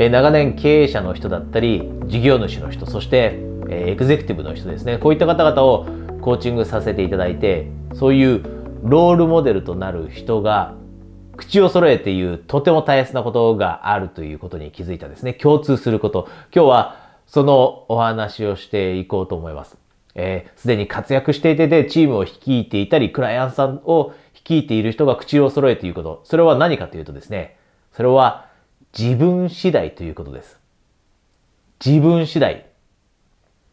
え長年経営者の人だったり事業主の人そして、えエグゼクティブの人ですね。こういった方々をコーチングさせていただいてそういうロールモデルとなる人が口を揃えて言うとても大切なことがあるということに気づいたですね。共通すること。今日はそのお話をしていこうと思います。すで、に活躍していてでチームを率いていたりクライアントさんを率いている人が口を揃えて言うこと。それは何かというとですねそれは自分次第ということです。自分次第。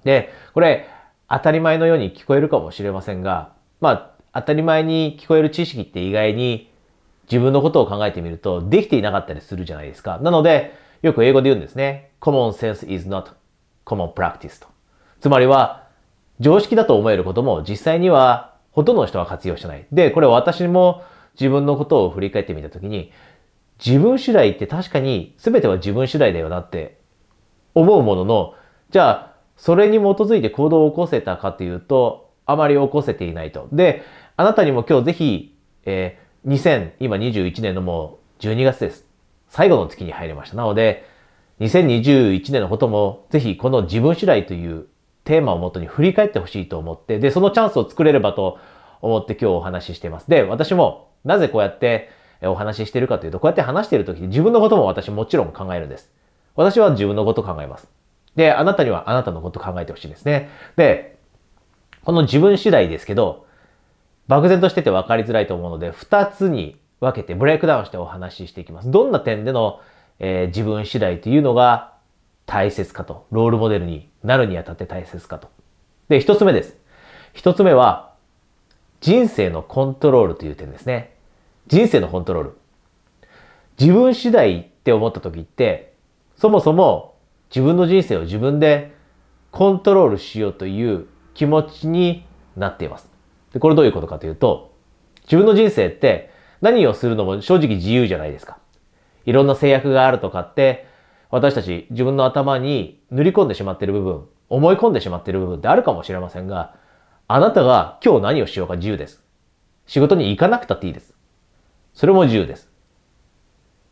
で、これ、当たり前のように聞こえるかもしれませんが、まあ、当たり前に聞こえる知識って意外に自分のことを考えてみるとできていなかったりするじゃないですか。なので、よく英語で言うんですね。common sense is not common practice と。つまりは、常識だと思えることも実際にはほとんどの人は活用してない。で、これ私も自分のことを振り返ってみたときに、自分次第って確かに全ては自分次第だよなって思うものの、じゃあ、それに基づいて行動を起こせたかというと、あまり起こせていないと。で、あなたにも今日ぜひ、えー、2021年のもう12月です。最後の月に入りました。なので、2021年のこともぜひこの自分次第というテーマをもとに振り返ってほしいと思って、で、そのチャンスを作れればと思って今日お話ししています。で、私もなぜこうやってお話ししてるかというと、こうやって話している時に自分のことも私もちろん考えるんです。私は自分のこと考えます。で、あなたにはあなたのこと考えてほしいですね。で、この自分次第ですけど、漠然としてて分かりづらいと思うので、二つに分けてブレイクダウンしてお話ししていきます。どんな点での、えー、自分次第というのが大切かと、ロールモデルになるにあたって大切かと。で、一つ目です。一つ目は、人生のコントロールという点ですね。人生のコントロール。自分次第って思った時って、そもそも自分の人生を自分でコントロールしようという気持ちになっています。でこれどういうことかというと、自分の人生って何をするのも正直自由じゃないですか。いろんな制約があるとかって、私たち自分の頭に塗り込んでしまってる部分、思い込んでしまってる部分ってあるかもしれませんが、あなたが今日何をしようか自由です。仕事に行かなくたっていいです。それも自由です。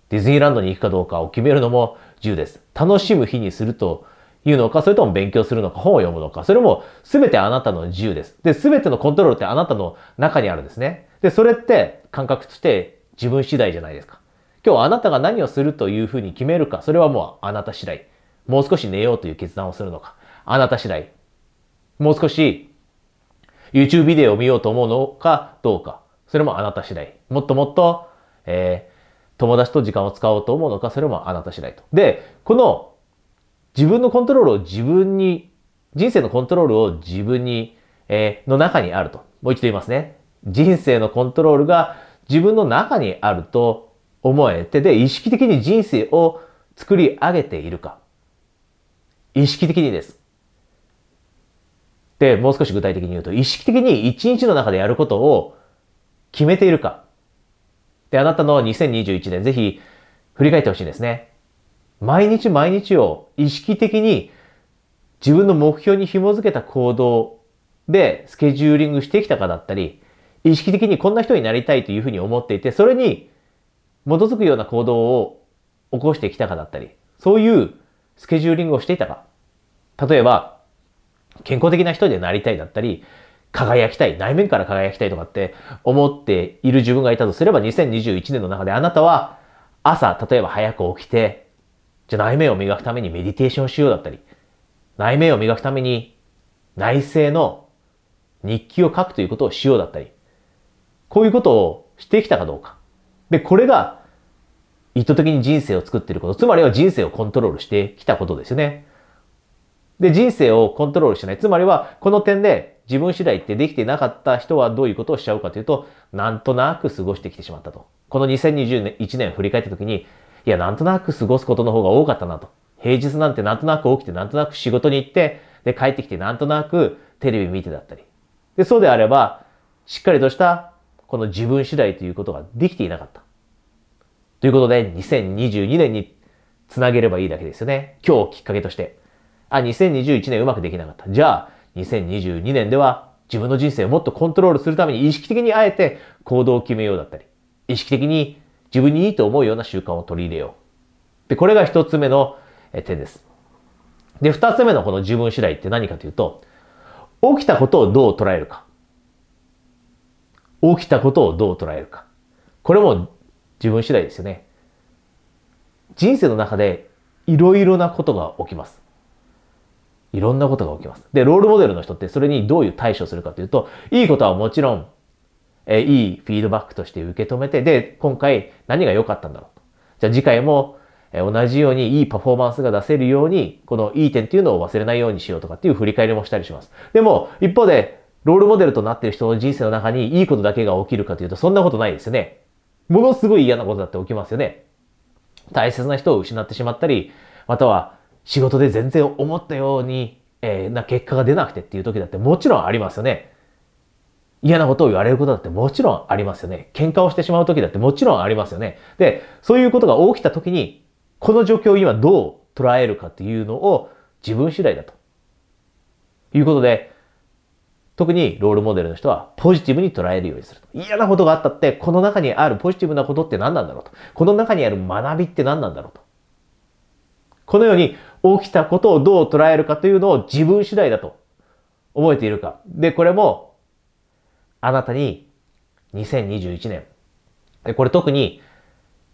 ディズニーランドに行くかどうかを決めるのも自由です。楽しむ日にするというのか、それとも勉強するのか、本を読むのか、それも全てあなたの自由です。で、全てのコントロールってあなたの中にあるんですね。で、それって感覚として自分次第じゃないですか。今日あなたが何をするというふうに決めるか、それはもうあなた次第。もう少し寝ようという決断をするのか、あなた次第。もう少し YouTube ビデオを見ようと思うのかどうか、それもあなた次第。もっともっと、えー、友達と時間を使おうと思うのか、それもあなた次第と。で、この自分のコントロールを自分に、人生のコントロールを自分に、えー、の中にあると。もう一度言いますね。人生のコントロールが自分の中にあると思えて、で、意識的に人生を作り上げているか。意識的にです。で、もう少し具体的に言うと、意識的に一日の中でやることを決めているか。で、あなたの2021年ぜひ振り返ってほしいですね。毎日毎日を意識的に自分の目標に紐づけた行動でスケジューリングしてきたかだったり、意識的にこんな人になりたいというふうに思っていて、それに基づくような行動を起こしてきたかだったり、そういうスケジューリングをしていたか。例えば、健康的な人でなりたいだったり、輝きたい、内面から輝きたいとかって思っている自分がいたとすれば、2021年の中であなたは朝、例えば早く起きて、じゃ内面を磨くためにメディテーションしようだったり、内面を磨くために内政の日記を書くということをしようだったり、こういうことをしてきたかどうか。で、これが意図的に人生を作っていること、つまりは人生をコントロールしてきたことですよね。で、人生をコントロールしない。つまりは、この点で自分次第ってできてなかった人はどういうことをしちゃうかというと、なんとなく過ごしてきてしまったと。この2021年年振り返った時に、いや、なんとなく過ごすことの方が多かったなと。平日なんてなんとなく起きて、なんとなく仕事に行って、で、帰ってきて、なんとなくテレビ見てだったり。で、そうであれば、しっかりとしたこの自分次第ということができていなかった。ということで、2022年につなげればいいだけですよね。今日をきっかけとして。あ、2021年うまくできなかった。じゃあ、2022年では自分の人生をもっとコントロールするために意識的にあえて行動を決めようだったり、意識的に自分にいいと思うような習慣を取り入れよう。で、これが一つ目の点です。で、二つ目のこの自分次第って何かというと、起きたことをどう捉えるか。起きたことをどう捉えるか。これも自分次第ですよね。人生の中でいろいろなことが起きます。いろんなことが起きます。で、ロールモデルの人ってそれにどういう対処するかというと、いいことはもちろん、えいいフィードバックとして受け止めて、で、今回何が良かったんだろうと。じゃあ次回もえ同じようにいいパフォーマンスが出せるように、このいい点っていうのを忘れないようにしようとかっていう振り返りもしたりします。でも、一方で、ロールモデルとなっている人の人生の中にいいことだけが起きるかというと、そんなことないですよね。ものすごい嫌なことだって起きますよね。大切な人を失ってしまったり、または仕事で全然思ったように、えー、な結果が出なくてっていう時だってもちろんありますよね。嫌なことを言われることだってもちろんありますよね。喧嘩をしてしまう時だってもちろんありますよね。で、そういうことが起きた時にこの状況を今どう捉えるかっていうのを自分次第だと。いうことで、特にロールモデルの人はポジティブに捉えるようにすると。嫌なことがあったって、この中にあるポジティブなことって何なんだろうと。この中にある学びって何なんだろうと。このように起きたことをどう捉えるかというのを自分次第だと覚えているか。で、これもあなたに2021年、でこれ特に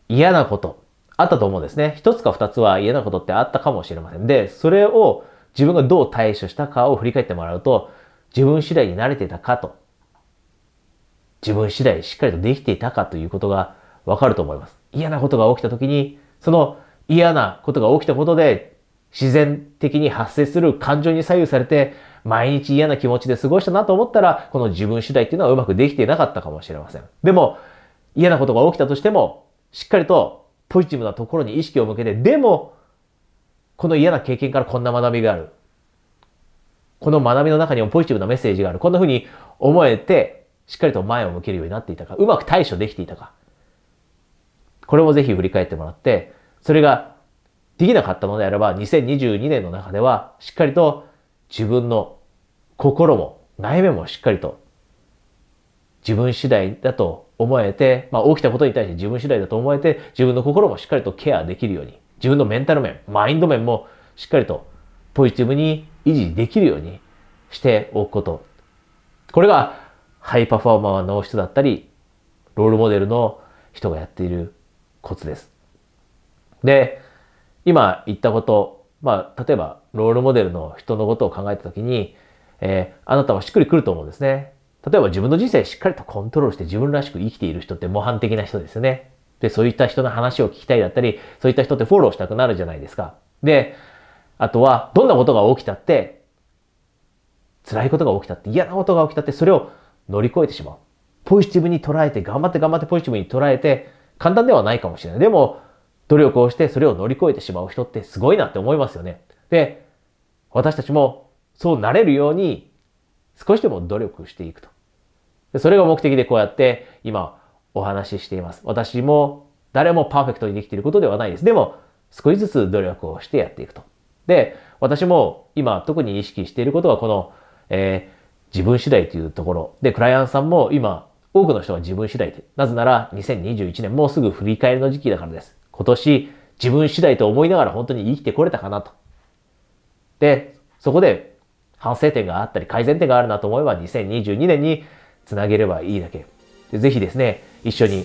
嫌なこと、あったと思うんですね。一つか二つは嫌なことってあったかもしれません。で、それを自分がどう対処したかを振り返ってもらうと、自分次第に慣れてたかと、自分次第しっかりとできていたかということがわかると思います。嫌なことが起きた時に、その嫌なことが起きたことで、自然的に発生する感情に左右されて、毎日嫌な気持ちで過ごしたなと思ったら、この自分次第っていうのはうまくできていなかったかもしれません。でも、嫌なことが起きたとしても、しっかりとポジティブなところに意識を向けて、でも、この嫌な経験からこんな学びがある。この学びの中にもポジティブなメッセージがある。こんな風に思えて、しっかりと前を向けるようになっていたか、うまく対処できていたか。これもぜひ振り返ってもらって、それができなかったのであれば、2022年の中では、しっかりと自分の心も内面もしっかりと自分次第だと思えて、まあ、起きたことに対して自分次第だと思えて、自分の心もしっかりとケアできるように、自分のメンタル面、マインド面もしっかりとポジティブに維持できるようにしておくこと。これがハイパフォーマーの人だったり、ロールモデルの人がやっているコツです。で、今言ったこと、まあ、例えば、ロールモデルの人のことを考えたときに、えー、あなたはしっくりくると思うんですね。例えば自分の人生しっかりとコントロールして自分らしく生きている人って模範的な人ですよね。で、そういった人の話を聞きたいだったり、そういった人ってフォローしたくなるじゃないですか。で、あとは、どんなことが起きたって、辛いことが起きたって、嫌なことが起きたって、それを乗り越えてしまう。ポジティブに捉えて、頑張って頑張ってポジティブに捉えて、簡単ではないかもしれない。でも、努力をしてそれを乗り越えてしまう人ってすごいなって思いますよね。で、私たちもそうなれるように少しでも努力していくと。それが目的でこうやって今お話ししています。私も誰もパーフェクトにできていることではないです。でも少しずつ努力をしてやっていくと。で、私も今特に意識していることはこの、えー、自分次第というところ。で、クライアントさんも今多くの人は自分次第で。なぜなら2021年もうすぐ振り返りの時期だからです。今年自分次第と思いながら本当に生きてこれたかなと。で、そこで反省点があったり改善点があるなと思えば2022年につなげればいいだけ。でぜひですね、一緒に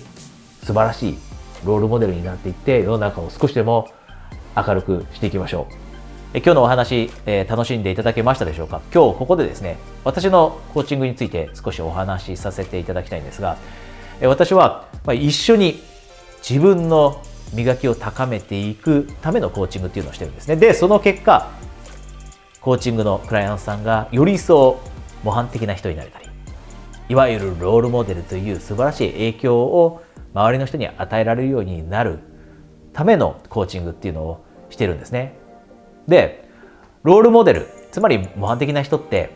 素晴らしいロールモデルになっていって世の中を少しでも明るくしていきましょう。え今日のお話、えー、楽しんでいただけましたでしょうか？今日ここでですね、私のコーチングについて少しお話しさせていただきたいんですが、え私は、ま、一緒に自分の磨きを高めていくためのコーチングっていうのをしてるんですね。で、その結果、コーチングのクライアントさんがより一層模範的な人になれたり、いわゆるロールモデルという素晴らしい影響を周りの人に与えられるようになるためのコーチングっていうのをしてるんですね。で、ロールモデル、つまり模範的な人って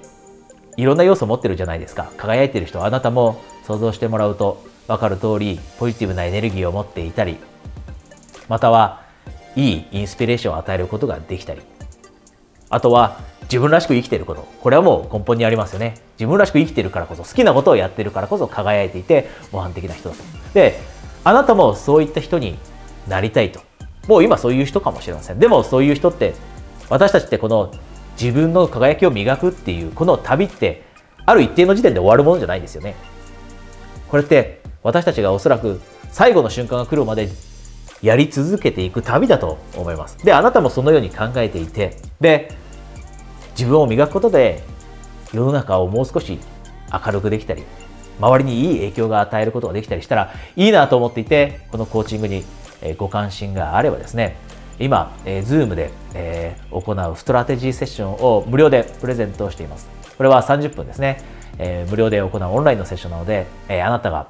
いろんな要素を持ってるじゃないですか。輝いてる人、あなたも想像してもらうと分かる通り、ポジティブなエネルギーを持っていたり、またはいいインスピレーションを与えることができたり、あとは自分らしく生きていること。これはもう根本にありますよね。自分らしく生きているからこそ、好きなことをやっているからこそ輝いていて模範的な人だと。で、あなたもそういった人になりたいと。もう今そういう人かもしれませんでもそういう人って私たちってこの自分の輝きを磨くっていうこの旅ってある一定の時点で終わるものじゃないんですよねこれって私たちがおそらく最後の瞬間が来るまでやり続けていく旅だと思いますであなたもそのように考えていてで自分を磨くことで世の中をもう少し明るくできたり周りにいい影響が与えることができたりしたらいいなと思っていてこのコーチングにご関心があればですね今、えー、Zoom で、えー、行うストラテジーセッションを無料でプレゼントしています。これは30分ですね、えー、無料で行うオンラインのセッションなので、えー、あなたが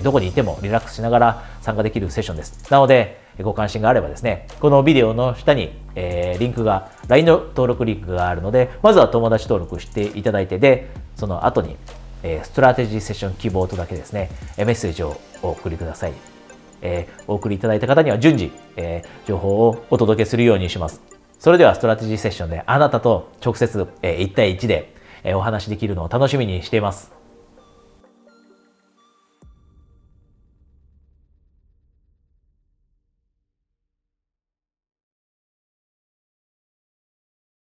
どこにいてもリラックスしながら参加できるセッションです。なので、ご関心があればですね、このビデオの下に、えー、リンクが、LINE の登録リンクがあるので、まずは友達登録していただいて、で、その後に、えー、ストラテジーセッション希望とだけですね、メッセージをお送りください。えー、お送りいただいた方には順次、え、情報をお届けするようにします。それではストラテジーセッションであなたと直接、え、1対1で、え、お話しできるのを楽しみにしています。